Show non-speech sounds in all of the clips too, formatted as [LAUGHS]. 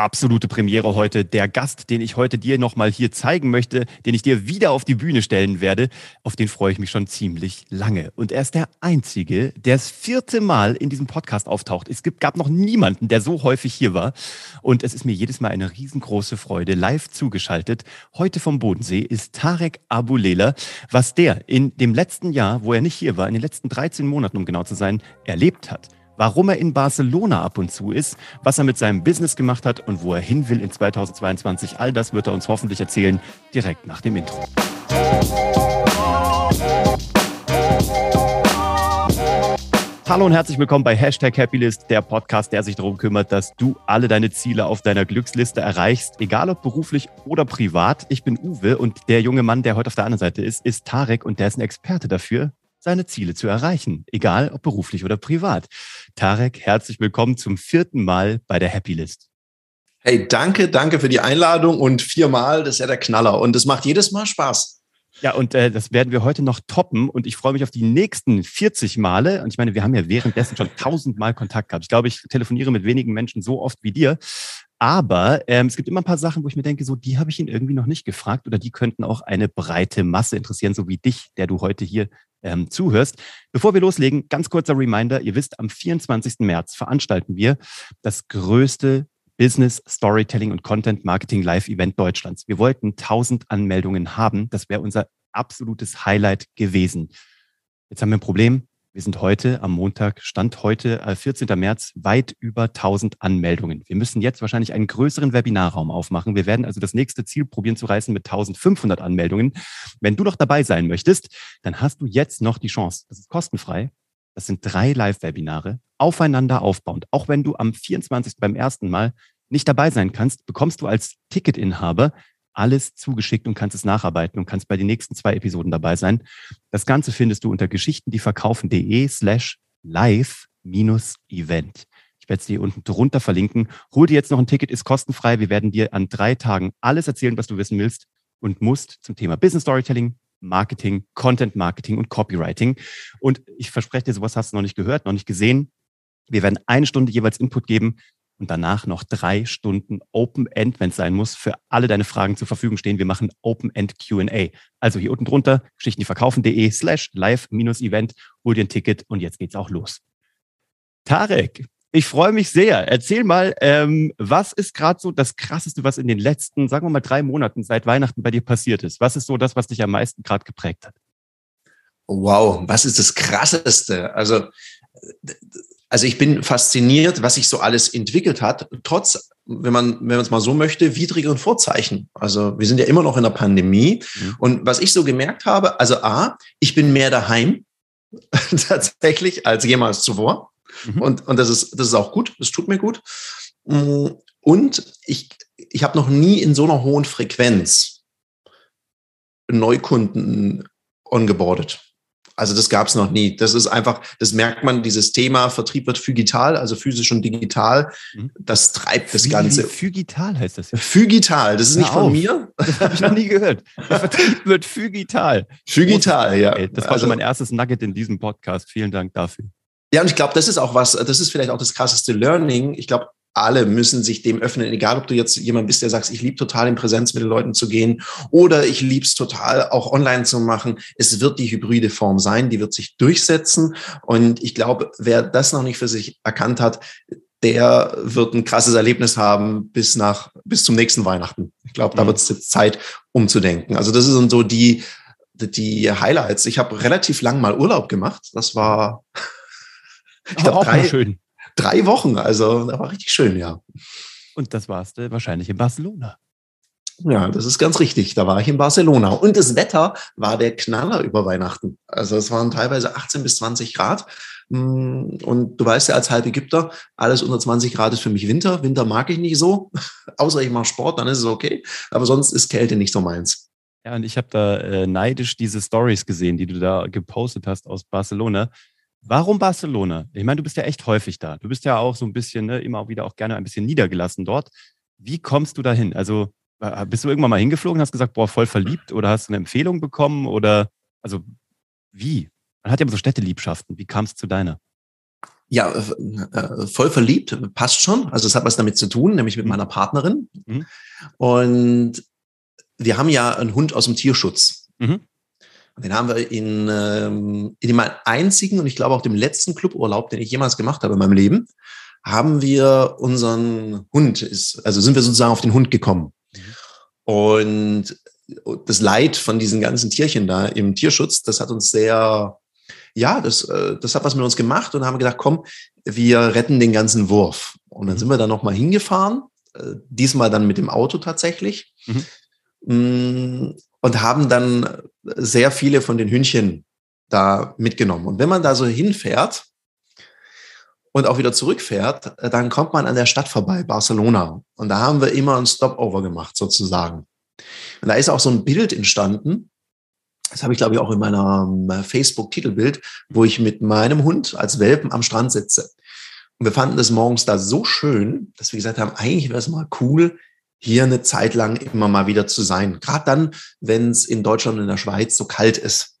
absolute Premiere heute. Der Gast, den ich heute dir nochmal hier zeigen möchte, den ich dir wieder auf die Bühne stellen werde, auf den freue ich mich schon ziemlich lange. Und er ist der Einzige, der das vierte Mal in diesem Podcast auftaucht. Es gibt, gab noch niemanden, der so häufig hier war. Und es ist mir jedes Mal eine riesengroße Freude, live zugeschaltet. Heute vom Bodensee ist Tarek Abulela. Was der in dem letzten Jahr, wo er nicht hier war, in den letzten 13 Monaten, um genau zu sein, erlebt hat warum er in Barcelona ab und zu ist, was er mit seinem Business gemacht hat und wo er hin will in 2022. All das wird er uns hoffentlich erzählen, direkt nach dem Intro. Hallo und herzlich willkommen bei Hashtag Happylist, der Podcast, der sich darum kümmert, dass du alle deine Ziele auf deiner Glücksliste erreichst, egal ob beruflich oder privat. Ich bin Uwe und der junge Mann, der heute auf der anderen Seite ist, ist Tarek und der ist ein Experte dafür, seine Ziele zu erreichen, egal ob beruflich oder privat. Tarek, herzlich willkommen zum vierten Mal bei der Happy List. Hey, danke, danke für die Einladung und viermal, das ist ja der Knaller und es macht jedes Mal Spaß. Ja, und äh, das werden wir heute noch toppen und ich freue mich auf die nächsten 40 Male. Und ich meine, wir haben ja währenddessen schon tausendmal Kontakt gehabt. Ich glaube, ich telefoniere mit wenigen Menschen so oft wie dir. Aber ähm, es gibt immer ein paar Sachen, wo ich mir denke, so die habe ich ihn irgendwie noch nicht gefragt oder die könnten auch eine breite Masse interessieren, so wie dich, der du heute hier ähm, zuhörst. Bevor wir loslegen, ganz kurzer Reminder. Ihr wisst, am 24. März veranstalten wir das größte Business, Storytelling und Content Marketing Live Event Deutschlands. Wir wollten 1000 Anmeldungen haben. Das wäre unser absolutes Highlight gewesen. Jetzt haben wir ein Problem. Wir sind heute am Montag, Stand heute, 14. Äh, März, weit über 1000 Anmeldungen. Wir müssen jetzt wahrscheinlich einen größeren Webinarraum aufmachen. Wir werden also das nächste Ziel probieren zu reißen mit 1500 Anmeldungen. Wenn du noch dabei sein möchtest, dann hast du jetzt noch die Chance. Das ist kostenfrei. Das sind drei Live-Webinare, aufeinander aufbauend. Auch wenn du am 24. beim ersten Mal nicht dabei sein kannst, bekommst du als Ticketinhaber alles zugeschickt und kannst es nacharbeiten und kannst bei den nächsten zwei Episoden dabei sein. Das Ganze findest du unter geschichtendieverkaufen.de slash live minus Event. Ich werde es dir unten drunter verlinken. Hol dir jetzt noch ein Ticket, ist kostenfrei. Wir werden dir an drei Tagen alles erzählen, was du wissen willst und musst zum Thema Business Storytelling, Marketing, Content Marketing und Copywriting. Und ich verspreche dir, sowas hast du noch nicht gehört, noch nicht gesehen. Wir werden eine Stunde jeweils Input geben und danach noch drei Stunden Open End, wenn es sein muss, für alle deine Fragen zur Verfügung stehen. Wir machen Open End Q&A. Also hier unten drunter, geschichtendieverkaufen.de slash live-event, hol dir ein Ticket und jetzt geht's auch los. Tarek, ich freue mich sehr. Erzähl mal, ähm, was ist gerade so das Krasseste, was in den letzten, sagen wir mal, drei Monaten seit Weihnachten bei dir passiert ist? Was ist so das, was dich am meisten gerade geprägt hat? Wow, was ist das Krasseste? Also also ich bin fasziniert, was sich so alles entwickelt hat, trotz, wenn man, wenn man es mal so möchte, widrigeren Vorzeichen. Also wir sind ja immer noch in der Pandemie. Mhm. Und was ich so gemerkt habe, also A, ich bin mehr daheim [LAUGHS] tatsächlich als jemals zuvor. Mhm. Und, und das, ist, das ist auch gut, das tut mir gut. Und ich, ich habe noch nie in so einer hohen Frequenz Neukunden ongeboardet. Also das gab es noch nie. Das ist einfach, das merkt man, dieses Thema Vertrieb wird phygital, also physisch und digital. Mhm. Das treibt das Ganze. Phygital heißt das ja. Phygital, das ist Hör nicht von mir. Das habe ich noch nie gehört. Der Vertrieb wird phygital. Phygital, ja. Das war also, schon mein erstes Nugget in diesem Podcast. Vielen Dank dafür. Ja, und ich glaube, das ist auch was, das ist vielleicht auch das krasseste Learning. Ich glaube, alle müssen sich dem öffnen, egal ob du jetzt jemand bist, der sagt, ich liebe total in Präsenz mit den Leuten zu gehen oder ich liebe es total auch online zu machen. Es wird die hybride Form sein, die wird sich durchsetzen. Und ich glaube, wer das noch nicht für sich erkannt hat, der wird ein krasses Erlebnis haben bis nach, bis zum nächsten Weihnachten. Ich glaube, da mhm. wird es jetzt Zeit, umzudenken. Also das sind so die, die Highlights. Ich habe relativ lang mal Urlaub gemacht. Das war, ich glaube, drei, schön drei Wochen. Also, das war richtig schön, ja. Und das warst du wahrscheinlich in Barcelona. Ja, das ist ganz richtig. Da war ich in Barcelona. Und das Wetter war der Knaller über Weihnachten. Also es waren teilweise 18 bis 20 Grad. Mm, und du weißt ja als Halbägypter, alles unter 20 Grad ist für mich Winter. Winter mag ich nicht so. [LAUGHS] Außer ich mache Sport, dann ist es okay. Aber sonst ist Kälte nicht so meins. Ja, und ich habe da äh, neidisch diese Stories gesehen, die du da gepostet hast aus Barcelona. Warum Barcelona? Ich meine, du bist ja echt häufig da. Du bist ja auch so ein bisschen, ne, immer wieder auch gerne ein bisschen niedergelassen dort. Wie kommst du dahin? Also äh, bist du irgendwann mal hingeflogen, hast gesagt, boah, voll verliebt oder hast du eine Empfehlung bekommen oder also wie? Man hat ja immer so Städteliebschaften. Wie kam es zu deiner? Ja, äh, voll verliebt, passt schon. Also es hat was damit zu tun, nämlich mit mhm. meiner Partnerin. Mhm. Und wir haben ja einen Hund aus dem Tierschutz. Mhm. Den haben wir in, ähm, in dem einzigen und ich glaube auch dem letzten Cluburlaub, den ich jemals gemacht habe in meinem Leben, haben wir unseren Hund, ist, also sind wir sozusagen auf den Hund gekommen. Mhm. Und das Leid von diesen ganzen Tierchen da im Tierschutz, das hat uns sehr, ja, das, äh, das hat was mit uns gemacht und haben gedacht, komm, wir retten den ganzen Wurf. Und dann mhm. sind wir da nochmal hingefahren, äh, diesmal dann mit dem Auto tatsächlich. Mhm. Und haben dann sehr viele von den Hündchen da mitgenommen. Und wenn man da so hinfährt und auch wieder zurückfährt, äh, dann kommt man an der Stadt vorbei, Barcelona. Und da haben wir immer ein Stopover gemacht, sozusagen. Und da ist auch so ein Bild entstanden. Das habe ich, glaube ich, auch in meiner ähm, Facebook-Titelbild, wo ich mit meinem Hund als Welpen am Strand sitze. Und wir fanden das morgens da so schön, dass wir gesagt haben, eigentlich wäre es mal cool, hier eine Zeit lang immer mal wieder zu sein. Gerade dann, wenn es in Deutschland und in der Schweiz so kalt ist.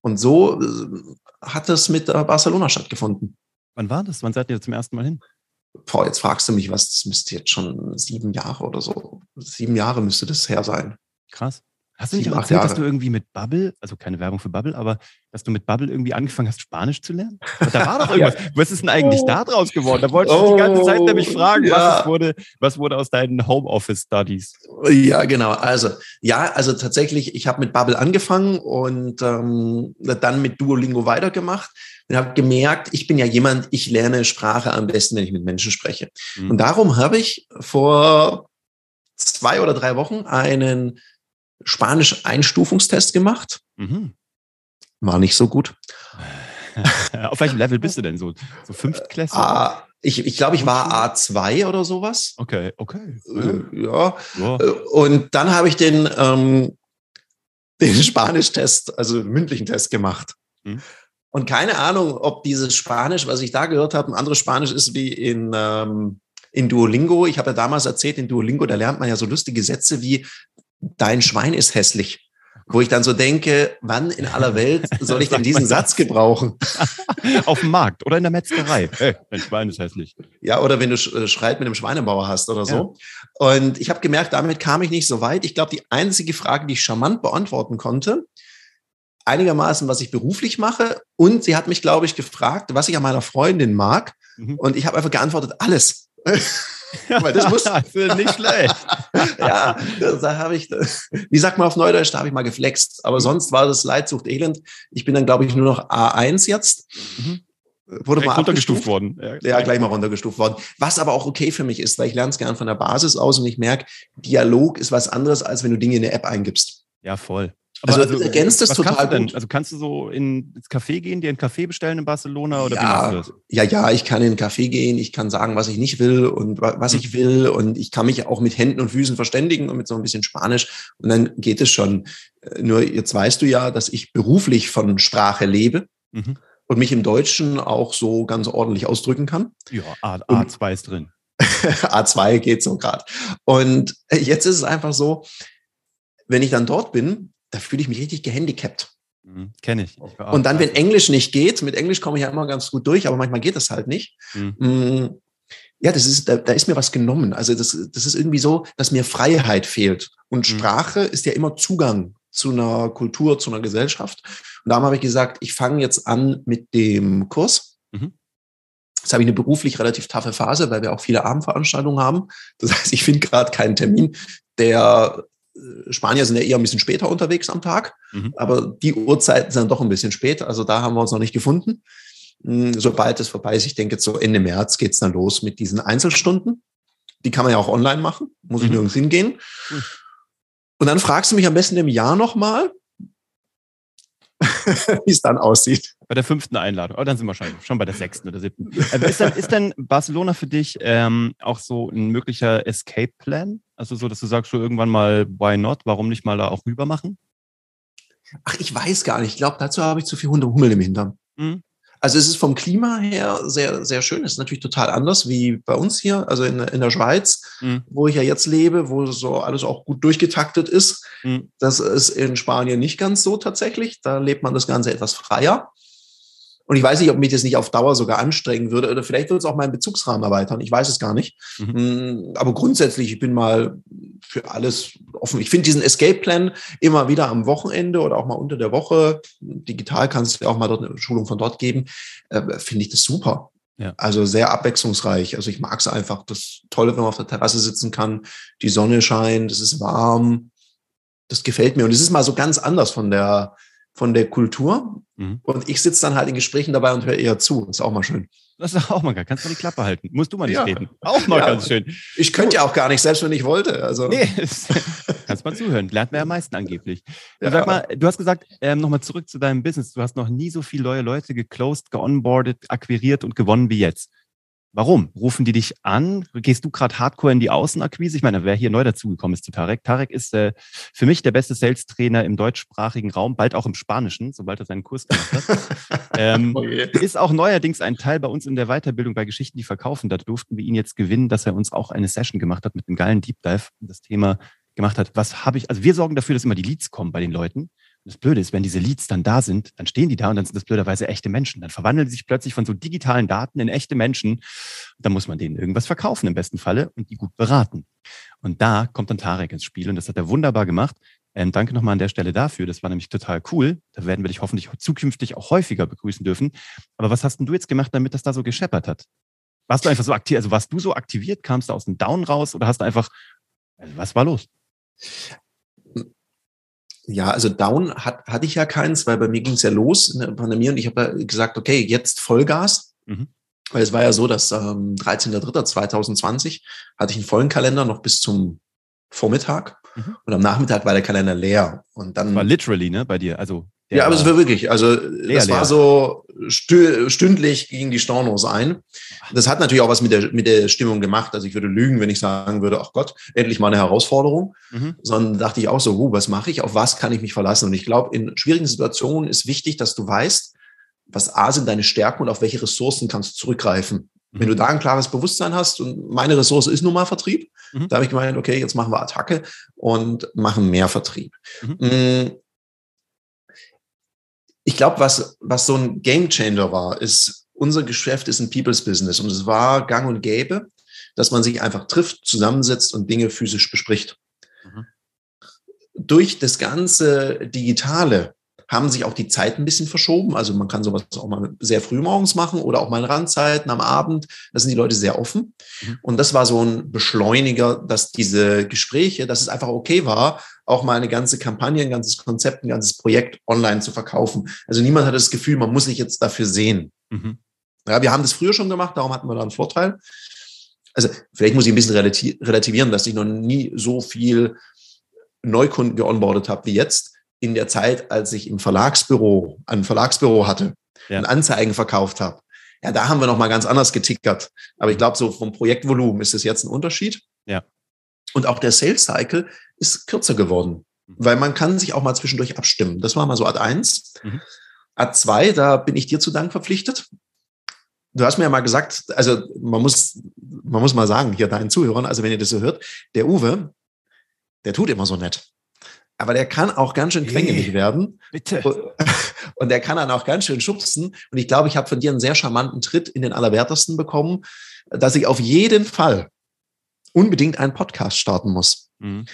Und so äh, hat es mit Barcelona stattgefunden. Wann war das? Wann seid ihr zum ersten Mal hin? Boah, jetzt fragst du mich was, das müsste jetzt schon sieben Jahre oder so. Sieben Jahre müsste das her sein. Krass. Hast du nicht auch erzählt, dass du irgendwie mit Bubble, also keine Werbung für Bubble, aber dass du mit Bubble irgendwie angefangen hast, Spanisch zu lernen? Da war doch [LAUGHS] irgendwas. ja. Was ist denn eigentlich oh. da draus geworden? Da wollte ich oh, die ganze Zeit oh, nämlich fragen, ja. was, wurde, was wurde aus deinen Homeoffice-Studies? Ja, genau. Also, ja, also tatsächlich, ich habe mit Bubble angefangen und ähm, dann mit Duolingo weitergemacht und habe gemerkt, ich bin ja jemand, ich lerne Sprache am besten, wenn ich mit Menschen spreche. Mhm. Und darum habe ich vor zwei oder drei Wochen einen Spanisch-Einstufungstest gemacht. Mhm. War nicht so gut. [LAUGHS] Auf welchem Level bist du denn so? So Fünftklässler? Ah, ich, ich glaube, ich war A2 oder sowas. Okay, okay. Äh, ja. ja. Äh, und dann habe ich den, ähm, [LAUGHS] den Spanisch-Test, also mündlichen Test gemacht. Mhm. Und keine Ahnung, ob dieses Spanisch, was ich da gehört habe, ein anderes Spanisch ist wie in, ähm, in Duolingo. Ich habe ja damals erzählt, in Duolingo, da lernt man ja so lustige Sätze wie dein Schwein ist hässlich. Wo ich dann so denke, wann in aller Welt [LAUGHS] soll ich denn diesen Satz gebrauchen? [LAUGHS] Auf dem Markt oder in der Metzgerei. [LAUGHS] Hey, dein Schwein ist hässlich. Ja, oder wenn du äh, Schreit mit einem Schweinebauer hast oder so. Ja. Und ich habe gemerkt, damit kam ich nicht so weit. Ich glaube, die einzige Frage, die ich charmant beantworten konnte, einigermaßen, was ich beruflich mache. Und sie hat mich, glaube ich, gefragt, was ich an meiner Freundin mag. Mhm. Und ich habe einfach geantwortet, alles. [LAUGHS] Weil das muss nicht schlecht. [LAUGHS] ja, da habe ich, wie sagt man auf Neudeutsch, da habe ich mal geflext. Aber sonst war das Leidsucht Elend. Ich bin dann, glaube ich, nur noch A1 jetzt. Mhm. Wurde mal runtergestuft worden. Ja, ja, gleich mal runtergestuft worden. Was aber auch okay für mich ist, weil ich lerne es gern von der Basis aus und ich merke, Dialog ist was anderes, als wenn du Dinge in eine App eingibst. Ja, voll. Also, also ergänzt das total gut. Also kannst du so in, ins Café gehen, dir einen Kaffee bestellen in Barcelona oder ja, wie machst du das? Ja, ja, ich kann in einen Café gehen, ich kann sagen, was ich nicht will und was hm. ich will und ich kann mich auch mit Händen und Füßen verständigen und mit so ein bisschen Spanisch und dann geht es schon. Äh, nur jetzt weißt du ja, dass ich beruflich von Sprache lebe. Mhm. Und mich im Deutschen auch so ganz ordentlich ausdrücken kann. Ja, A, A2 ist drin. [LAUGHS] A2 geht so gerade. Und jetzt ist es einfach so, wenn ich dann dort bin, da fühle ich mich richtig gehandicapt. Mhm, Kenne ich. ich und dann, wenn Englisch nicht geht, mit Englisch komme ich ja immer ganz gut durch, aber manchmal geht das halt nicht. Mhm. Mm, ja, das ist, da, da, ist mir was genommen. Also das, das ist irgendwie so, dass mir Freiheit fehlt. Und mhm. Sprache ist ja immer Zugang zu einer Kultur, zu einer Gesellschaft. Und darum habe ich gesagt, ich fange jetzt an mit dem Kurs. Mhm. Jetzt habe ich eine beruflich relativ taffe Phase, weil wir auch viele Abendveranstaltungen haben. Das heißt, ich finde gerade keinen Termin, der Spanier sind ja eher ein bisschen später unterwegs am Tag, mhm. aber die Uhrzeiten sind doch ein bisschen später. Also da haben wir uns noch nicht gefunden. Hm, sobald es vorbei ist, ich denke, so Ende März geht es dann los mit diesen Einzelstunden. Die kann man ja auch online machen, muss ich mhm. nirgends hingehen. Und dann fragst du mich am besten im Jahr nochmal, [LAUGHS] wie es dann aussieht. Bei der fünften Einladung. Oh, dann sind wir schon, schon bei der sechsten oder siebten. Äh, ist, denn, ist denn Barcelona für dich ähm, auch so ein möglicher Escape-Plan? Also so, dass du sagst, so irgendwann mal, why not? Warum nicht mal da auch rüber machen? Ach, ich weiß gar nicht. Ich glaube, dazu habe ich zu viel Hunde Hummel im Hintern. Mhm. Also es ist vom Klima her sehr, sehr schön. Es ist natürlich total anders wie bei uns hier, also in, in der Schweiz, mhm. wo ich ja jetzt lebe, wo so alles auch gut durchgetaktet ist. Mhm. Das ist in Spanien nicht ganz so tatsächlich. Da lebt man das Ganze etwas freier. Und ich weiß nicht, ob mich das nicht auf Dauer sogar anstrengen würde oder vielleicht würde es auch meinen Bezugsrahmen erweitern. Ich weiß es gar nicht. Mhm. Hm, aber grundsätzlich, ich bin mal für alles offen. Ich finde diesen Escape-Plan immer wieder am Wochenende oder auch mal unter der Woche, digital kannst du auch mal dort eine Schulung von dort geben, äh, finde ich das super. Ja. Also sehr abwechslungsreich. Also ich mag es einfach. Das Tolle, wenn man auf der Terrasse sitzen kann, die Sonne scheint, es ist warm. Das gefällt mir. Und es ist mal so ganz anders von der, von der Kultur. Mhm. Und ich sitze dann halt in Gesprächen dabei und höre eher zu. Ist auch mal schön. Das ist auch mal geil. Kannst du die Klappe halten. Musst du mal nicht ja. reden. Auch mal ja. ganz schön. Ich könnte ja auch gar nicht, selbst wenn ich wollte. Also. Nee, [LAUGHS] kannst mal zuhören. Lernt man ja am meisten angeblich. Ja. Sag mal, du hast gesagt, ähm, nochmal zurück zu deinem Business. Du hast noch nie so viele neue Leute geclosed, geonboardet, akquiriert und gewonnen wie jetzt. Warum? Rufen die dich an? Gehst du gerade hardcore in die Außenakquise? Ich meine, wer hier neu dazugekommen ist zu Tarek. Tarek ist äh, für mich der beste Sales-Trainer im deutschsprachigen Raum, bald auch im Spanischen, sobald er seinen Kurs gemacht hat. [LAUGHS] ähm, oh ist auch neuerdings ein Teil bei uns in der Weiterbildung bei Geschichten, die verkaufen. Da durften wir ihn jetzt gewinnen, dass er uns auch eine Session gemacht hat mit einem geilen Deep Dive und das Thema gemacht hat. Was habe ich, also wir sorgen dafür, dass immer die Leads kommen bei den Leuten das Blöde ist, wenn diese Leads dann da sind, dann stehen die da und dann sind das blöderweise echte Menschen. Dann verwandeln sie sich plötzlich von so digitalen Daten in echte Menschen. Da muss man denen irgendwas verkaufen im besten Falle und die gut beraten. Und da kommt dann Tarek ins Spiel und das hat er wunderbar gemacht. Ähm, danke nochmal an der Stelle dafür. Das war nämlich total cool. Da werden wir dich hoffentlich zukünftig auch häufiger begrüßen dürfen. Aber was hast denn du jetzt gemacht, damit das da so gescheppert hat? Warst du einfach so aktiv, also warst du so aktiviert, kamst du aus dem Down raus oder hast du einfach, also was war los? Ja, also Down hat, hatte ich ja keins, weil bei mir ging es ja los in der Pandemie und ich habe gesagt, okay, jetzt Vollgas. Mhm. Weil es war ja so, dass ähm, 13.03.2020 hatte ich einen vollen Kalender noch bis zum Vormittag mhm. und am Nachmittag war der Kalender leer. Und dann das war literally, ne, bei dir. Also ja, aber es war wirklich, also leer, das war leer. so stündlich gegen die Stornos ein. Das hat natürlich auch was mit der, mit der Stimmung gemacht. Also ich würde lügen, wenn ich sagen würde, ach Gott, endlich mal eine Herausforderung. Mhm. Sondern dachte ich auch so, uh, was mache ich, auf was kann ich mich verlassen? Und ich glaube, in schwierigen Situationen ist wichtig, dass du weißt, was A sind deine Stärken und auf welche Ressourcen kannst du zurückgreifen. Mhm. Wenn du da ein klares Bewusstsein hast und meine Ressource ist nun mal Vertrieb, mhm. da habe ich gemeint, okay, jetzt machen wir Attacke und machen mehr Vertrieb. Mhm. Ich glaube, was, was so ein Game Changer war, ist, unser Geschäft ist ein People's Business und es war gang und gäbe, dass man sich einfach trifft, zusammensetzt und Dinge physisch bespricht. Mhm. Durch das ganze Digitale haben sich auch die Zeiten ein bisschen verschoben. Also man kann sowas auch mal sehr früh morgens machen oder auch mal in Randzeiten am Abend. Da sind die Leute sehr offen. Mhm. Und das war so ein Beschleuniger, dass diese Gespräche, dass es einfach okay war, auch mal eine ganze Kampagne, ein ganzes Konzept, ein ganzes Projekt online zu verkaufen. Also niemand hat das Gefühl, man muss sich jetzt dafür sehen. Mhm. Ja, wir haben das früher schon gemacht, darum hatten wir da einen Vorteil. Also vielleicht muss ich ein bisschen relativieren, dass ich noch nie so viel Neukunden geonboardet habe wie jetzt in der Zeit, als ich im Verlagsbüro, ein Verlagsbüro hatte ja. und Anzeigen verkauft habe. Ja, da haben wir noch mal ganz anders getickert. Aber ich glaube, so vom Projektvolumen ist es jetzt ein Unterschied. Ja. Und auch der Sales Cycle ist kürzer geworden, mhm. weil man kann sich auch mal zwischendurch abstimmen. Das war mal so Art 1. Mhm. Art 2, da bin ich dir zu Dank verpflichtet. Du hast mir ja mal gesagt, also man muss, man muss mal sagen, hier deinen Zuhörern, also wenn ihr das so hört, der Uwe, der tut immer so nett aber der kann auch ganz schön quengelig hey, werden. Bitte. [LAUGHS] Und der kann dann auch ganz schön schubsen. Und ich glaube, ich habe von dir einen sehr charmanten Tritt in den Allerwertesten bekommen, dass ich auf jeden Fall unbedingt einen Podcast starten muss. Mhm.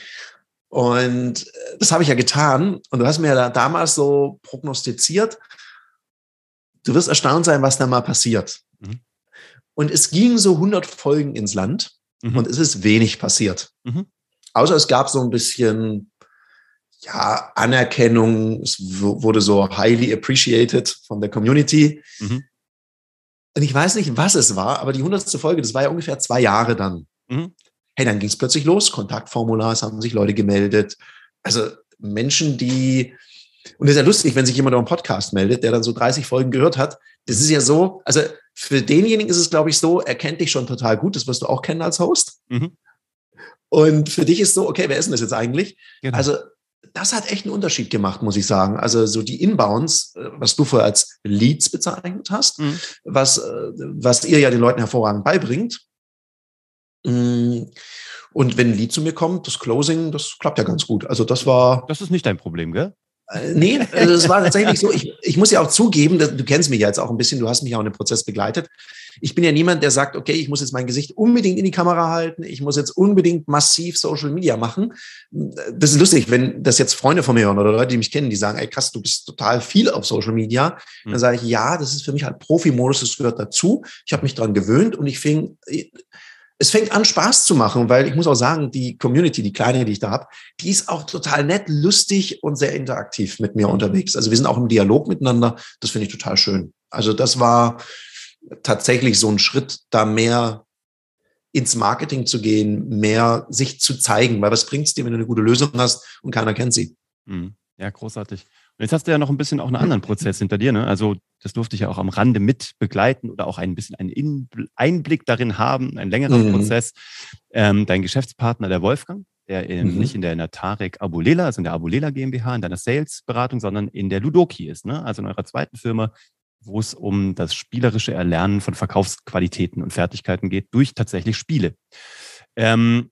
Und äh, das habe ich ja getan. Und du hast mir ja damals so prognostiziert, du wirst erstaunt sein, was da mal passiert. Mhm. Und es ging so 100 Folgen ins Land mhm. und es ist wenig passiert. Mhm. Außer es gab so ein bisschen ja, Anerkennung, es wurde so highly appreciated von der Community. Mhm. Und ich weiß nicht, was es war, aber die hundertste Folge, das war ja ungefähr zwei Jahre dann. Mhm. Hey, dann ging es plötzlich los. Kontaktformular, es haben sich Leute gemeldet. Also Menschen, die, und es ist ja lustig, wenn sich jemand auf einen Podcast meldet, der dann so 30 Folgen gehört hat. Das ist ja so, also für denjenigen ist es, glaube ich, so, er kennt dich schon total gut, das wirst du auch kennen als Host. Mhm. Und für dich ist so, okay, wer ist denn das jetzt eigentlich? Genau. Also das hat echt einen Unterschied gemacht, muss ich sagen. Also so die Inbounds, äh, was du vorher als Leads bezeichnet hast, mhm. was, äh, was ihr ja den Leuten hervorragend beibringt. Mm, und wenn ein Lead zu mir kommt, das Closing, das klappt ja ganz gut. Also das war. Das ist nicht dein Problem, gell? Äh, nee, also es war tatsächlich so. Ich, ich muss ja auch zugeben, dass, du kennst mich ja jetzt auch ein bisschen, du hast mich auch in dem Prozess begleitet. Ich bin ja niemand, der sagt, okay, ich muss jetzt mein Gesicht unbedingt in die Kamera halten, ich muss jetzt unbedingt massiv Social Media machen. Das ist lustig, wenn das jetzt Freunde von mir hören oder Leute, die mich kennen, die sagen, ey krass, du bist total viel auf Social Media. Dann hm. sage ich, ja, das ist für mich halt Profi-Modus, das gehört dazu. Ich habe mich dran gewöhnt und ich fing, es fängt an, Spaß zu machen, weil ich muss auch sagen, die Community, die kleine, die ich da habe, die ist auch total nett, lustig und sehr interaktiv mit mir unterwegs. Also wir sind auch im Dialog miteinander. Das finde ich total schön. Also das war tatsächlich so ein Schritt, da mehr ins Marketing zu gehen, mehr sich zu zeigen. Weil was bringt es dir, wenn du eine gute Lösung hast und keiner kennt sie? Mhm. Ja, großartig. Und jetzt hast du ja noch ein bisschen auch einen anderen Prozess hinter dir. Ne? Also das durfte ich ja auch am Rande mit begleiten oder auch ein bisschen einen Einblick darin haben, einen längeren mhm. Prozess. Ähm, dein Geschäftspartner, der Wolfgang, der in, mhm. nicht in der Natarek Abulela, also in der Abulela GmbH, in deiner Sales-Beratung, sondern in der Ludoki ist. Ne? Also in eurer zweiten Firma, wo es um das spielerische Erlernen von Verkaufsqualitäten und Fertigkeiten geht durch tatsächlich Spiele. Ähm,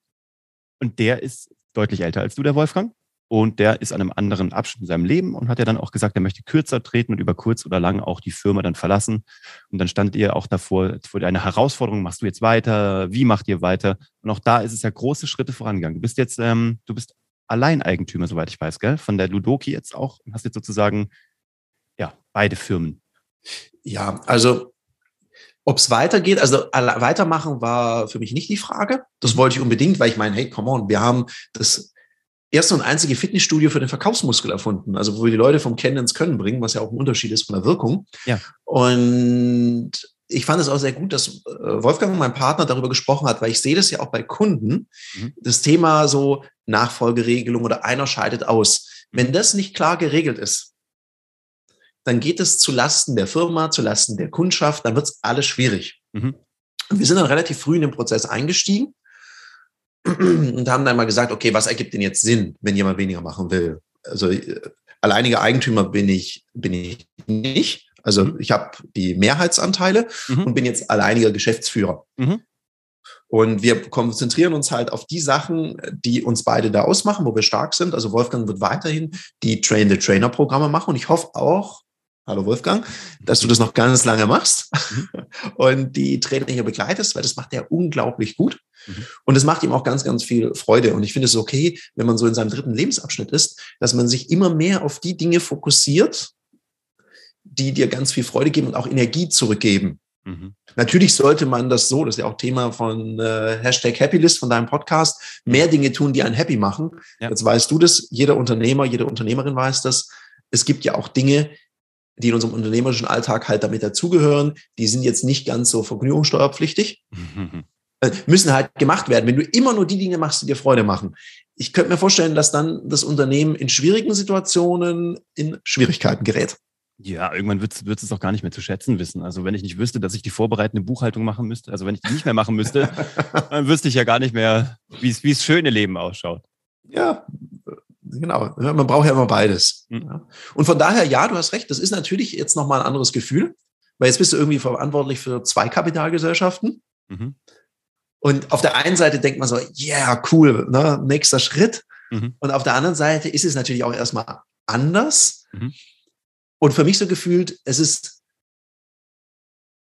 und der ist deutlich älter als du, der Wolfgang. Und der ist an einem anderen Abschnitt in seinem Leben und hat ja dann auch gesagt, er möchte kürzer treten und über kurz oder lang auch die Firma dann verlassen. Und dann stand ihr auch davor, vor einer Herausforderung, machst du jetzt weiter? Wie macht ihr weiter? Und auch da ist es ja große Schritte vorangegangen. Du bist jetzt, ähm, du bist Alleineigentümer, soweit ich weiß, gell? Von der Ludoki jetzt auch und hast jetzt sozusagen, ja, beide Firmen. Ja, also ob es weitergeht, also weitermachen war für mich nicht die Frage. Das wollte ich unbedingt, weil ich meine, hey, come on, wir haben das erste und einzige Fitnessstudio für den Verkaufsmuskel erfunden. Also wo wir die Leute vom Kennen ins Können bringen, was ja auch ein Unterschied ist von der Wirkung. Ja. Und ich fand es auch sehr gut, dass äh, Wolfgang, mein Partner, darüber gesprochen hat, weil ich sehe das ja auch bei Kunden, mhm. das Thema so Nachfolgeregelung oder einer scheidet aus. Wenn das nicht klar geregelt ist, dann geht es zu Lasten der Firma, zu Lasten der Kundschaft, dann wird es alles schwierig. Mhm. Und wir sind dann relativ früh in den Prozess eingestiegen und haben dann mal gesagt, okay, was ergibt denn jetzt Sinn, wenn jemand weniger machen will? Also äh, alleiniger Eigentümer bin ich, bin ich nicht. Also mhm. ich habe die Mehrheitsanteile mhm. und bin jetzt alleiniger Geschäftsführer. Mhm. Und wir konzentrieren uns halt auf die Sachen, die uns beide da ausmachen, wo wir stark sind. Also Wolfgang wird weiterhin die Train-the-Trainer-Programme machen. Und ich hoffe auch, hallo Wolfgang, dass du das noch ganz lange machst mhm. [LAUGHS] und die Trainer hier begleitest, weil das macht er unglaublich gut. Mhm. Und es macht ihm auch ganz, ganz viel Freude. Und ich finde es okay, wenn man so in seinem dritten Lebensabschnitt ist, dass man sich immer mehr auf die Dinge fokussiert, die dir ganz viel Freude geben und auch Energie zurückgeben. Mhm. Natürlich sollte man das so, das ist ja auch Thema von äh, Hashtag Happylist von deinem Podcast, mehr Dinge tun, die einen happy machen. Ja. Jetzt weißt du das, jeder Unternehmer, jede Unternehmerin weiß das. Es gibt ja auch Dinge, die in unserem unternehmerischen Alltag halt damit dazugehören. Die sind jetzt nicht ganz so vergnügungssteuerpflichtig. Mhm. [LAUGHS] Müssen halt gemacht werden. Wenn du immer nur die Dinge machst, die dir Freude machen. Ich könnte mir vorstellen, dass dann das Unternehmen in schwierigen Situationen in Schwierigkeiten gerät. Ja, irgendwann wird es auch gar nicht mehr zu schätzen wissen. Also wenn ich nicht wüsste, dass ich die vorbereitende Buchhaltung machen müsste, also wenn ich die nicht mehr machen müsste, [LAUGHS] dann wüsste ich ja gar nicht mehr, wie es schöne Leben ausschaut. Ja, genau. Man braucht ja immer beides. Mhm. Und von daher, ja, du hast recht, das ist natürlich jetzt nochmal ein anderes Gefühl, weil jetzt bist du irgendwie verantwortlich für zwei Kapitalgesellschaften. Mhm. Und auf der einen Seite denkt man so, yeah, cool, ne, nächster Schritt. Mhm. Und auf der anderen Seite ist es natürlich auch erstmal anders. Mhm. Und für mich so gefühlt, es ist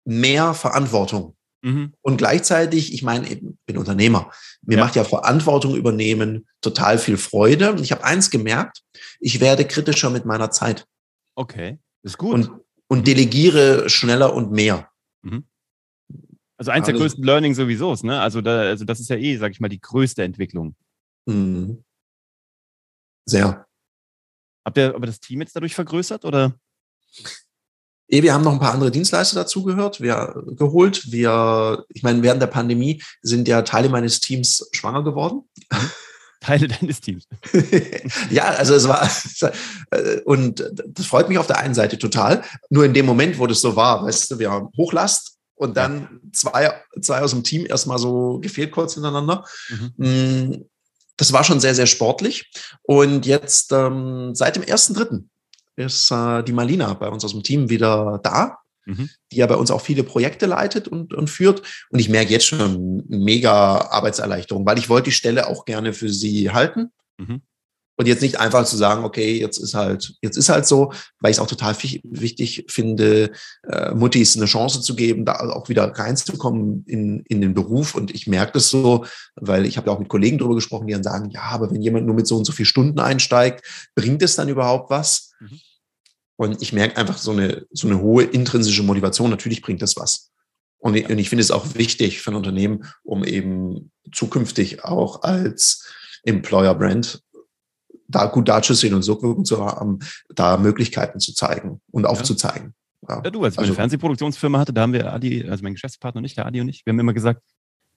mehr Verantwortung. Mhm. Und gleichzeitig, ich meine, ich bin Unternehmer. Mir ja. macht ja Verantwortung übernehmen total viel Freude. Und ich habe eins gemerkt, ich werde kritischer mit meiner Zeit. Okay, ist gut. Und, und delegiere schneller und mehr. Mhm. Also eins der größten Learning sowieso, ne? Also, da, also das ist ja eh, sag ich mal, die größte Entwicklung. Mhm. Sehr. Habt ihr aber das Team jetzt dadurch vergrößert oder? Eh, wir haben noch ein paar andere Dienstleister dazugehört, wir geholt. Wir, ich meine, während der Pandemie sind ja Teile meines Teams schwanger geworden. [LAUGHS] Teile deines Teams. [LAUGHS] ja, also es war, und das freut mich auf der einen Seite total. Nur in dem Moment, wo das so war, weißt du, wir haben Hochlast und dann zwei, zwei aus dem Team erstmal so gefehlt kurz hintereinander. Mhm. Mm, das war schon sehr, sehr sportlich. Und jetzt ähm, seit dem ersten Dritten ist äh, die Malina bei uns aus dem Team wieder da, mhm. die ja bei uns auch viele Projekte leitet und, und führt. Und ich merke jetzt schon mega Arbeitserleichterung, weil ich wollte die Stelle auch gerne für sie halten. Mhm. Und jetzt nicht einfach zu sagen, okay, jetzt ist halt, jetzt ist halt so, weil ich es auch total wichtig finde, äh, Muttis eine Chance zu geben, da auch wieder reinzukommen in, in den Beruf. Und ich merke das so, weil ich habe ja auch mit Kollegen drüber gesprochen, die dann sagen, ja, aber wenn jemand nur mit so und so viel Stunden einsteigt, bringt es dann überhaupt was? Mhm. Und ich merke einfach so eine, so eine hohe intrinsische Motivation. Natürlich bringt das was. Und ich, und ich finde es auch wichtig für ein Unternehmen, um eben zukünftig auch als Employer Brand da gut dazustehen und so Wirkung zu haben, da Möglichkeiten zu zeigen und aufzuzeigen. Ja, ja du, als ich also, eine Fernsehproduktionsfirma hatte, da haben wir Adi, also mein Geschäftspartner und ich, der Adi und ich, wir haben immer gesagt,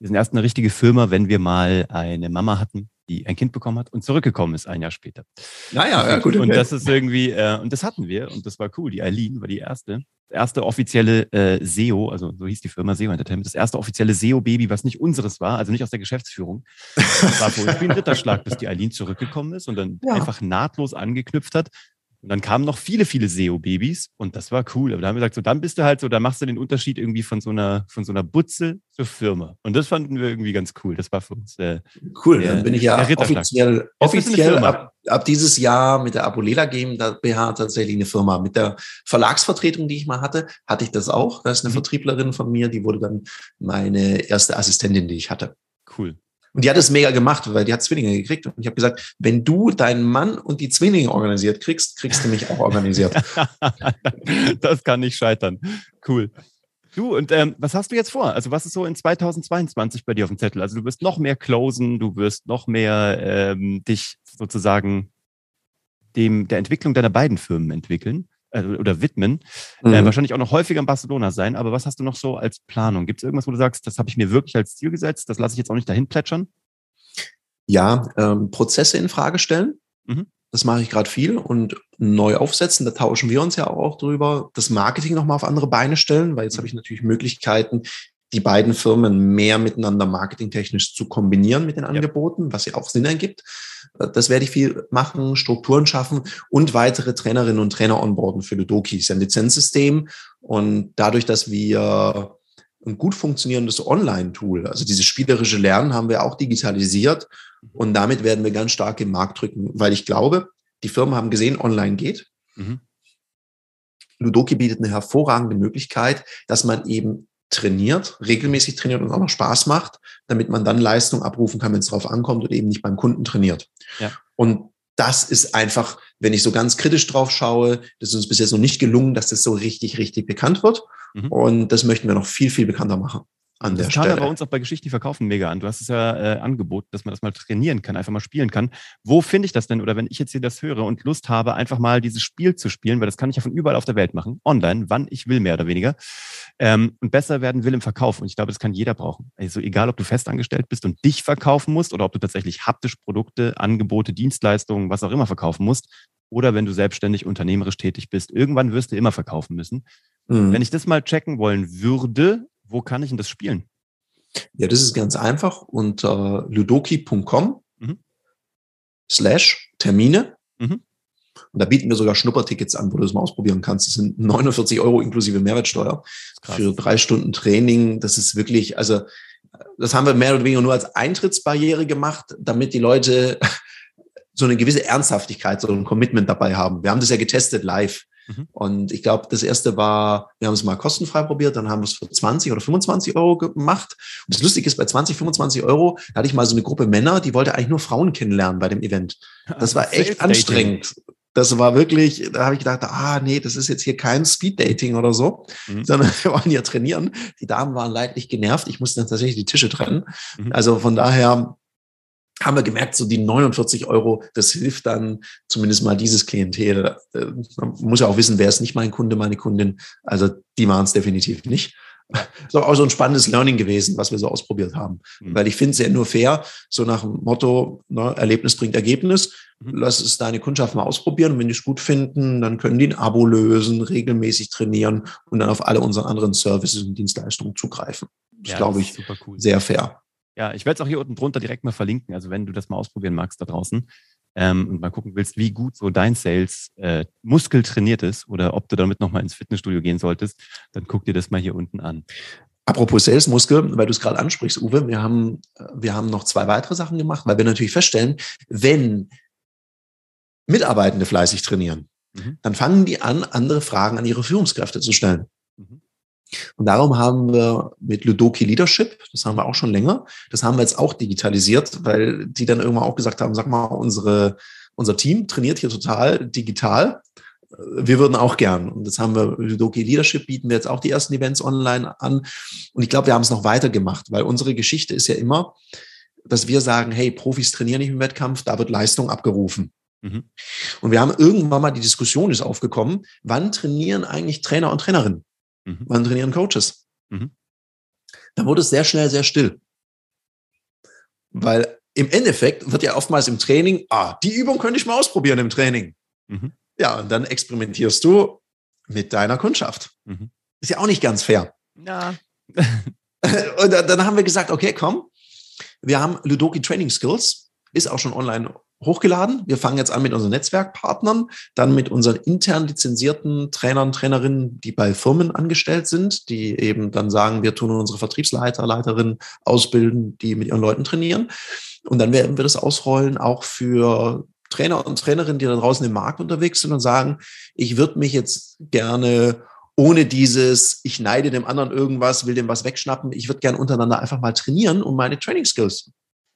wir sind erst eine richtige Firma, wenn wir mal eine Mama hatten, die ein Kind bekommen hat und zurückgekommen ist ein Jahr später. Naja, ja, [LAUGHS] gut. Und das ist irgendwie, äh, und das hatten wir und das war cool. Die Eileen war die erste, erste offizielle äh, SEO, also so hieß die Firma SEO Entertainment, das erste offizielle SEO-Baby, was nicht unseres war, also nicht aus der Geschäftsführung. Das war wohl wie ein [LAUGHS] Ritterschlag, bis die Eileen zurückgekommen ist und dann ja. einfach nahtlos angeknüpft hat. Und dann kamen noch viele, viele SEO-Babys und das war cool. Aber da haben wir gesagt, so dann bist du halt so, da machst du den Unterschied irgendwie von so einer, von so einer Butze zur Firma. Und das fanden wir irgendwie ganz cool. Das war für uns äh, cool. Dann bin ich ja offiziell, offiziell ab, ab dieses Jahr mit der Abulela GmbH tatsächlich eine Firma. Mit der Verlagsvertretung, die ich mal hatte, hatte ich das auch. Da ist eine mhm. Vertrieblerin von mir, die wurde dann meine erste Assistentin, die ich hatte. Cool. Und die hat es mega gemacht, weil die hat Zwillinge gekriegt. Und ich habe gesagt, wenn du deinen Mann und die Zwillinge organisiert kriegst, kriegst du mich auch organisiert. [LAUGHS] das kann nicht scheitern. Cool. Du, und ähm, was hast du jetzt vor? Also, was ist so in 2022 bei dir auf dem Zettel? Also, du wirst noch mehr closen, du wirst noch mehr ähm, dich sozusagen dem der Entwicklung deiner beiden Firmen entwickeln äh, oder widmen. Äh, mhm. Äh, wahrscheinlich auch noch häufiger in Barcelona sein. Aber was hast du noch so als Planung? Gibt es irgendwas, wo du sagst, das habe ich mir wirklich als Ziel gesetzt, das lasse ich jetzt auch nicht dahin plätschern? Ja, ähm, Prozesse in Frage stellen. Mhm. Das mache ich gerade viel und neu aufsetzen. Da tauschen wir uns ja auch drüber. Das Marketing nochmal auf andere Beine stellen, weil jetzt habe ich natürlich Möglichkeiten, die beiden Firmen mehr miteinander marketingtechnisch zu kombinieren mit den Angeboten, ja. was ja auch Sinn ergibt. Das werde ich viel machen, Strukturen schaffen und weitere Trainerinnen und Trainer onboarden für Ludoki. Das ist ein Lizenzsystem und dadurch, dass wir ein gut funktionierendes Online-Tool, also dieses spielerische Lernen haben wir auch digitalisiert und damit werden wir ganz stark im Markt drücken, weil ich glaube, die Firmen haben gesehen, online geht. Mhm. Ludoki bietet eine hervorragende Möglichkeit, dass man eben trainiert, regelmäßig trainiert und auch noch Spaß macht, damit man dann Leistung abrufen kann, wenn es drauf ankommt und eben nicht beim Kunden trainiert. Ja. Und das ist einfach, wenn ich so ganz kritisch drauf schaue, das ist uns bis jetzt noch nicht gelungen, dass das so richtig, richtig bekannt wird. Mhm. Und das möchten wir noch viel, viel bekannter machen an der das Stelle. Das kam ja bei uns auch bei Geschichten, die verkaufen mega an. Du hast es ja äh, angeboten, dass man das mal trainieren kann, einfach mal spielen kann. Wo finde ich das denn? Oder wenn ich jetzt hier das höre und Lust habe, einfach mal dieses Spiel zu spielen, weil das kann ich ja von überall auf der Welt machen, online, wann ich will, mehr oder weniger. Ähm, und besser werden will im Verkauf. Und ich glaube, das kann jeder brauchen. Also egal, ob du festangestellt bist und dich verkaufen musst oder ob du tatsächlich haptisch Produkte, Angebote, Dienstleistungen, was auch immer verkaufen musst. Oder wenn du selbstständig unternehmerisch tätig bist, irgendwann wirst du immer verkaufen müssen. Mhm. Wenn ich das mal checken wollen würde, wo kann ich denn das spielen? Ja, das ist ganz einfach unter ludoki.com mhm. slash Termine. Mhm. Und da bieten wir sogar Schnuppertickets an, wo du es mal ausprobieren kannst. Das sind 49 Euro inklusive Mehrwertsteuer für drei Stunden Training. Das ist wirklich, also das haben wir mehr oder weniger nur als Eintrittsbarriere gemacht, damit die Leute [LAUGHS] so eine gewisse Ernsthaftigkeit, so ein Commitment dabei haben. Wir haben das ja getestet live. Mhm. Und ich glaube, das erste war, wir haben es mal kostenfrei probiert, dann haben wir es für 20 oder 25 Euro gemacht. Und das Lustige ist, bei 20, 25 Euro hatte ich mal so eine Gruppe Männer, die wollte eigentlich nur Frauen kennenlernen bei dem Event. [LAUGHS] Das war echt anstrengend. Das war wirklich, da habe ich gedacht, ah nee, das ist jetzt hier kein Speed-Dating oder so, mhm. sondern [LAUGHS] wir wollen ja trainieren. Die Damen waren leidlich genervt. Ich musste dann tatsächlich die Tische trennen. Mhm. Also von daher haben wir gemerkt, so die 49 Euro, das hilft dann zumindest mal dieses Klientel. Äh, man muss ja auch wissen, wer ist nicht mein Kunde, meine Kundin. Also die waren es definitiv nicht. [LAUGHS] Das ist auch so ein spannendes Learning gewesen, was wir so ausprobiert haben. Mhm. Weil ich finde es ja nur fair, so nach dem Motto, ne, Erlebnis bringt Ergebnis. Mhm. Lass es deine Kundschaft mal ausprobieren. Und wenn die es gut finden, dann können die ein Abo lösen, regelmäßig trainieren und dann auf alle unsere anderen Services und Dienstleistungen zugreifen. Das ja, glaube ich cool. sehr fair. Ja, ich werde es auch hier unten drunter direkt mal verlinken. Also wenn du das mal ausprobieren magst da draußen ähm, und mal gucken willst, wie gut so dein Sales äh, Muskel trainiert ist oder ob du damit nochmal ins Fitnessstudio gehen solltest, dann guck dir das mal hier unten an. Apropos Salesmuskel, weil du es gerade ansprichst, Uwe, wir haben, wir haben noch zwei weitere Sachen gemacht, weil wir natürlich feststellen, wenn Mitarbeitende fleißig trainieren, mhm. dann fangen die an, andere Fragen an ihre Führungskräfte zu stellen. Mhm. Und darum haben wir mit Ludoki Leadership, das haben wir auch schon länger, das haben wir jetzt auch digitalisiert, weil die dann irgendwann auch gesagt haben, sag mal, unsere, unser Team trainiert hier total digital. Wir würden auch gern. Und das haben wir, Ludoki Leadership bieten wir jetzt auch die ersten Events online an. Und ich glaube, wir haben es noch weiter gemacht, weil unsere Geschichte ist ja immer, dass wir sagen, hey, Profis trainieren nicht im Wettkampf, da wird Leistung abgerufen. Mhm. Und wir haben irgendwann mal die Diskussion ist aufgekommen, wann trainieren eigentlich Trainer und Trainerinnen? Mhm. Wann trainieren Coaches? Mhm. Da wurde es sehr schnell sehr still. Weil im Endeffekt wird ja oftmals im Training, ah, die Übung könnte ich mal ausprobieren im Training. Mhm. Ja, und dann experimentierst du mit deiner Kundschaft. Mhm. Ist ja auch nicht ganz fair. Ja. [LAUGHS] und dann haben wir gesagt, okay, komm, wir haben Ludoki Training Skills, ist auch schon online hochgeladen. Wir fangen jetzt an mit unseren Netzwerkpartnern, dann mit unseren intern lizenzierten Trainern, Trainerinnen, die bei Firmen angestellt sind, die eben dann sagen, wir tun unsere Vertriebsleiter, Leiterinnen ausbilden, die mit ihren Leuten trainieren. Und dann werden wir das ausrollen auch für Trainer und Trainerinnen, die da draußen im Markt unterwegs sind und sagen, ich würde mich jetzt gerne ohne dieses, ich neide dem anderen irgendwas, will dem was wegschnappen. Ich würde gerne untereinander einfach mal trainieren und meine Training Skills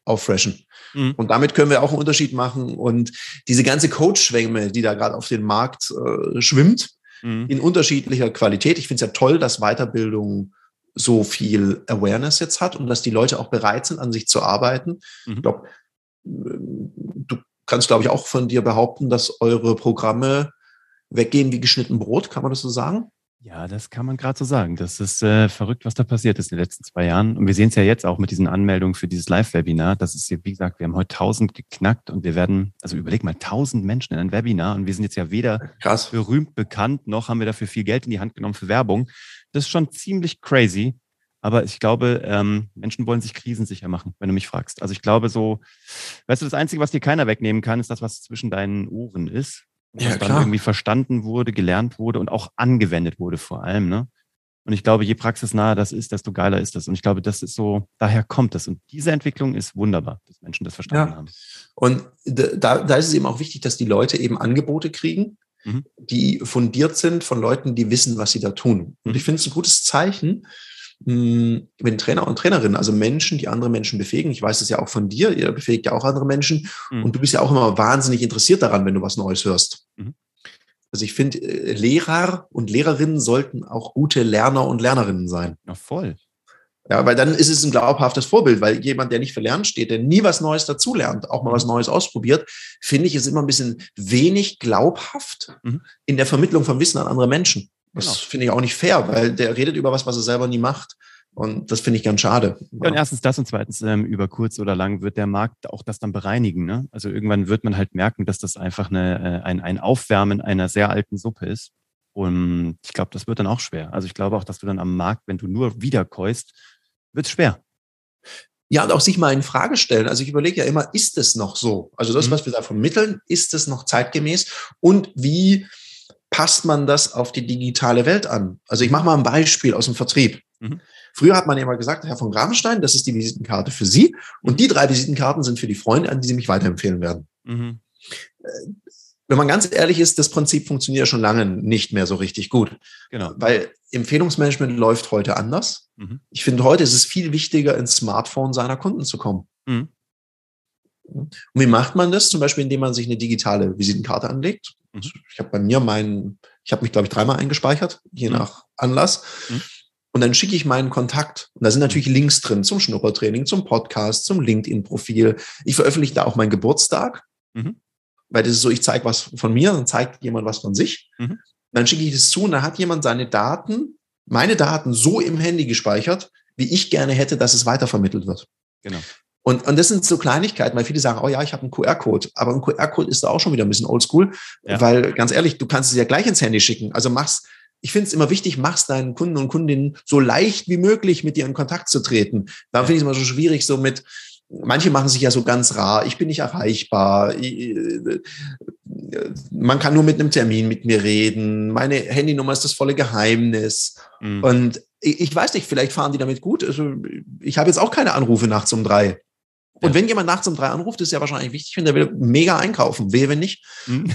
auffreshen. Mhm. Und damit können wir auch einen Unterschied machen. Und diese ganze Coach-Schwemme, die da gerade auf den Markt äh, schwimmt, mhm. in unterschiedlicher Qualität. Ich finde es ja toll, dass Weiterbildung so viel Awareness jetzt hat und dass die Leute auch bereit sind, an sich zu arbeiten. Mhm. Ich glaube, du kannst, glaube ich, auch von dir behaupten, dass eure Programme weggehen wie geschnitten Brot. Kann man das so sagen? Ja, das kann man gerade so sagen. Das ist äh, verrückt, was da passiert ist in den letzten zwei Jahren. Und wir sehen es ja jetzt auch mit diesen Anmeldungen für dieses Live-Webinar. Das ist ja, wie gesagt, wir haben heute 1000 geknackt und wir werden, also überleg mal, 1000 Menschen in ein Webinar und wir sind jetzt ja weder Krass. berühmt bekannt, noch haben wir dafür viel Geld in die Hand genommen für Werbung. Das ist schon ziemlich crazy. Aber ich glaube, ähm, Menschen wollen sich krisensicher machen, wenn du mich fragst. Also ich glaube so, weißt du, das Einzige, was dir keiner wegnehmen kann, ist das, was zwischen deinen Ohren ist ja, was dann irgendwie verstanden wurde, gelernt wurde und auch angewendet wurde vor allem. Ne? Und ich glaube, je praxisnaher das ist, desto geiler ist das. Und ich glaube, das ist so, daher kommt das. Und diese Entwicklung ist wunderbar, dass Menschen das verstanden ja. haben. Und da, da ist es eben auch wichtig, dass die Leute eben Angebote kriegen, mhm. die fundiert sind von Leuten, die wissen, was sie da tun. Und mhm. ich finde es ein gutes Zeichen, wenn Trainer und Trainerinnen, also Menschen, die andere Menschen befähigen, ich weiß es ja auch von dir, ihr befähigt ja auch andere Menschen mhm. und du bist ja auch immer wahnsinnig interessiert daran, wenn du was Neues hörst. Mhm. Also ich finde, äh, Lehrer und Lehrerinnen sollten auch gute Lerner und Lernerinnen sein. Ja, voll. Ja, weil dann ist es ein glaubhaftes Vorbild, weil jemand, der nicht verlernt steht, der nie was Neues dazulernt, auch mal was mhm. Neues ausprobiert, finde ich, ist immer ein bisschen wenig glaubhaft mhm. in der Vermittlung von Wissen an andere Menschen. Das genau. finde ich auch nicht fair, weil der redet über was, was er selber nie macht. Und das finde ich ganz schade. Ja, und erstens das und zweitens, ähm, über kurz oder lang wird der Markt auch das dann bereinigen. Ne? Also irgendwann wird man halt merken, dass das einfach eine, äh, ein, ein Aufwärmen einer sehr alten Suppe ist. Und ich glaube, das wird dann auch schwer. Also ich glaube auch, dass du dann am Markt, wenn du nur wiederkäust, wird es schwer. Ja, und auch sich mal in Frage stellen. Also ich überlege ja immer, ist es noch so? Also das, mhm. was wir da vermitteln, ist es noch zeitgemäß? Und wie passt man das auf die digitale Welt an? Also ich mache mal ein Beispiel aus dem Vertrieb. Mhm. Früher hat man immer gesagt, Herr von Grabenstein, das ist die Visitenkarte für Sie und die drei Visitenkarten sind für die Freunde, an die Sie mich weiterempfehlen werden. Mhm. Äh, wenn man ganz ehrlich ist, das Prinzip funktioniert ja schon lange nicht mehr so richtig gut. Genau. Weil Empfehlungsmanagement läuft heute anders. Mhm. Ich finde, heute ist es viel wichtiger, ins Smartphone seiner Kunden zu kommen. Mhm. Und wie macht man das? Zum Beispiel, indem man sich eine digitale Visitenkarte anlegt. Mhm. Ich habe bei mir meinen, ich habe mich, glaube ich, dreimal eingespeichert, je mhm. nach Anlass. Mhm. Und dann schicke ich meinen Kontakt. Und da sind natürlich Links drin zum Schnuppertraining, zum Podcast, zum LinkedIn-Profil. Ich veröffentliche da auch meinen Geburtstag, mhm. weil das ist so, ich zeige was von mir, dann zeigt jemand was von sich. Mhm. Dann schicke ich das zu und dann hat jemand seine Daten, meine Daten so im Handy gespeichert, wie ich gerne hätte, dass es weitervermittelt wird. Genau. Und, und das sind so Kleinigkeiten, weil viele sagen, oh ja, ich habe einen QR-Code. Aber ein QR-Code ist da auch schon wieder ein bisschen oldschool, ja. weil ganz ehrlich, du kannst es ja gleich ins Handy schicken. Also mach's, ich finde es immer wichtig, mach's deinen Kunden und Kundinnen so leicht wie möglich mit dir in Kontakt zu treten. Da finde ich es immer so schwierig, so mit, manche machen sich ja so ganz rar, ich bin nicht erreichbar, man kann nur mit einem Termin mit mir reden, meine Handynummer ist das volle Geheimnis. Mhm. Und ich, ich weiß nicht, vielleicht fahren die damit gut. Also ich habe jetzt auch keine Anrufe nachts um drei Und ja. wenn jemand nachts um drei anruft, ist ja wahrscheinlich wichtig, wenn der will mega einkaufen. Wehe, wenn nicht. Hm. [LAUGHS]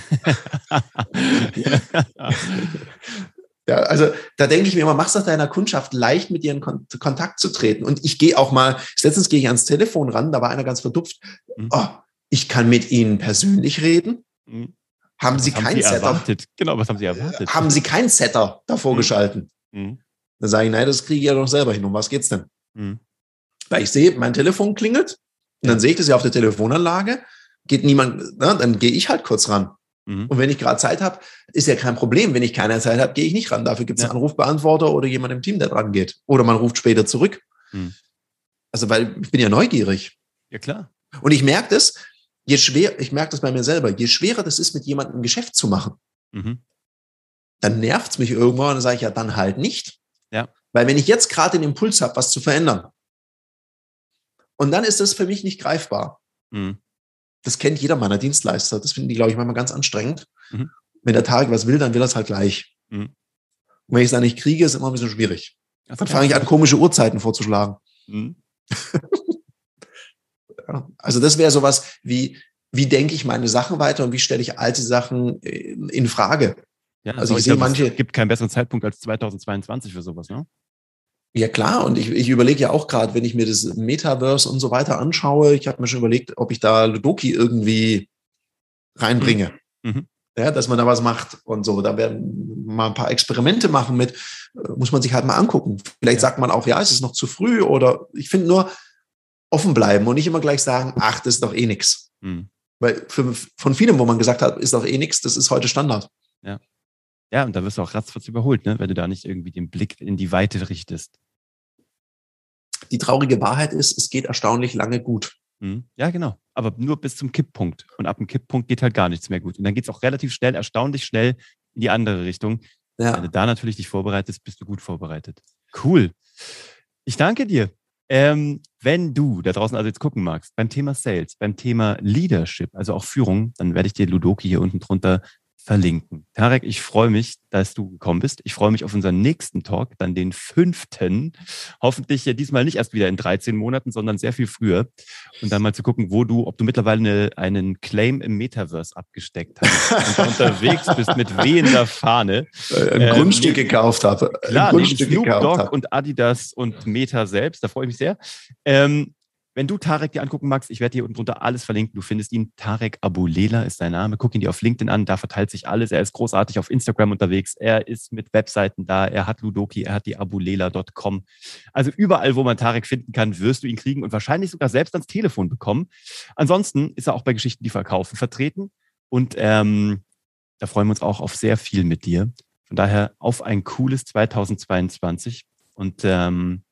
ja, also da denke ich mir immer, mach's doch deiner Kundschaft leicht, mit dir in Kon Kontakt zu treten. Und ich gehe auch mal, letztens gehe ich ans Telefon ran, da war einer ganz verdupft. Mhm. Oh, ich kann mit Ihnen persönlich reden. Mhm. Haben was Sie keinen Setter? Erwartet? Genau, was haben Sie erwartet? Haben Sie keinen Setter davor mhm. geschalten? Mhm. Dann sage ich, nein, das kriege ich ja doch selber hin. Um was geht's denn? Weil ich sehe, mein Telefon klingelt und dann sehe ich das ja auf der Telefonanlage, geht niemand, na, dann gehe ich halt kurz ran. Mhm. Und wenn ich gerade Zeit habe, ist ja kein Problem. Wenn ich keine Zeit habe, gehe ich nicht ran. Dafür gibt es ja. einen Anrufbeantworter oder jemand im Team, der dran geht. Oder man ruft später zurück. Mhm. Also, weil ich bin ja neugierig. Ja, klar. Und ich merke das, je schwer, ich merke das bei mir selber, je schwerer das ist, mit jemandem ein Geschäft zu machen, mhm. dann nervt es mich irgendwann und dann sage ich ja, dann halt nicht. Ja. Weil wenn ich jetzt gerade den Impuls habe, was zu verändern, und dann ist das für mich nicht greifbar. Mhm. Das kennt jeder meiner Dienstleister. Das finden die, glaube ich, manchmal ganz anstrengend. Mhm. Wenn der Tarek was will, dann will er es halt gleich. Mhm. Und wenn ich es dann nicht kriege, ist es immer ein bisschen schwierig. Das dann fange ich an, komische Uhrzeiten vorzuschlagen. Mhm. [LAUGHS] ja. Also das wäre sowas wie, wie denke ich meine Sachen weiter und wie stelle ich alte Sachen in Frage? Ja, also ich sehe manche. Es gibt keinen besseren Zeitpunkt als 2022 für sowas, ne? Ja klar, und ich, ich überlege ja auch gerade, wenn ich mir das Metaverse und so weiter anschaue, ich habe mir schon überlegt, ob ich da Ludoki irgendwie reinbringe. Mhm. mhm. Ja, dass man da was macht und so. Da werden mal ein paar Experimente machen mit, äh, muss man sich halt mal angucken. Vielleicht ja. sagt man auch, ja, es ist noch zu früh oder ich finde nur offen bleiben und nicht immer gleich sagen, ach, das ist doch eh nix. Mhm. Weil für, von vielem, wo man gesagt hat, ist doch eh nix, das ist heute Standard. Ja. Ja, und da wirst du auch ratzfatz überholt, ne? wenn du da nicht irgendwie den Blick in die Weite richtest. Die traurige Wahrheit ist, es geht erstaunlich lange gut. Mhm. Ja, genau. Aber nur bis zum Kipppunkt. Und ab dem Kipppunkt geht halt gar nichts mehr gut. Und dann geht es auch relativ schnell, erstaunlich schnell in die andere Richtung. Ja. Wenn du da natürlich dich vorbereitest, bist du gut vorbereitet. Cool. Ich danke dir. Ähm, wenn du da draußen also jetzt gucken magst, beim Thema Sales, beim Thema Leadership, also auch Führung, dann werde ich dir Ludoki hier unten drunter verlinken. Tarek, ich freue mich, dass du gekommen bist. Ich freue mich auf unseren nächsten Talk, dann den fünften. Hoffentlich ja diesmal nicht erst wieder in 13 Monaten, sondern sehr viel früher. Und dann mal zu gucken, wo du, ob du mittlerweile eine, einen Claim im Metaverse abgesteckt hast und unterwegs bist mit wehender Fahne. Ein ähm, Grundstück gekauft habe. Klar, ein Grundstück Snoop Dogg und Adidas und Meta selbst. Da freue ich mich sehr. Ähm, wenn du Tarek dir angucken magst, ich werde hier unten drunter alles verlinken. Du findest ihn. Tarek Abulela ist sein Name. Guck ihn dir auf LinkedIn an. Da verteilt sich alles. Er ist großartig auf Instagram unterwegs. Er ist mit Webseiten da. Er hat Ludoki. Er hat die abulela.com. Also überall, wo man Tarek finden kann, wirst du ihn kriegen und wahrscheinlich sogar selbst ans Telefon bekommen. Ansonsten ist er auch bei Geschichten, die verkaufen, vertreten. Und ähm, da freuen wir uns auch auf sehr viel mit dir. Von daher auf ein cooles 2022 und ähm,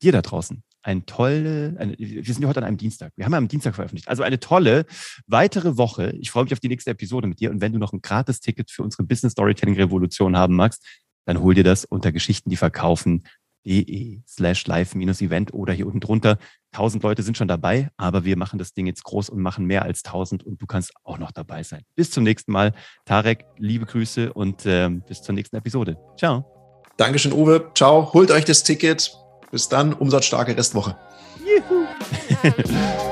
dir da draußen ein tolle, eine, wir sind ja heute an einem Dienstag. Wir haben ja am Dienstag veröffentlicht. Also eine tolle weitere Woche. Ich freue mich auf die nächste Episode mit dir. Und wenn du noch ein Gratis-Ticket für unsere Business Storytelling Revolution haben magst, dann hol dir das unter Geschichten, die verkaufen.de slash live-event oder hier unten drunter. Tausend Leute sind schon dabei, aber wir machen das Ding jetzt groß und machen mehr als tausend und du kannst auch noch dabei sein. Bis zum nächsten Mal. Tarek, liebe Grüße und äh, bis zur nächsten Episode. Ciao. Dankeschön, Uwe. Ciao. Holt euch das Ticket. Bis dann, umsatzstarke Restwoche. Juhu. [LAUGHS]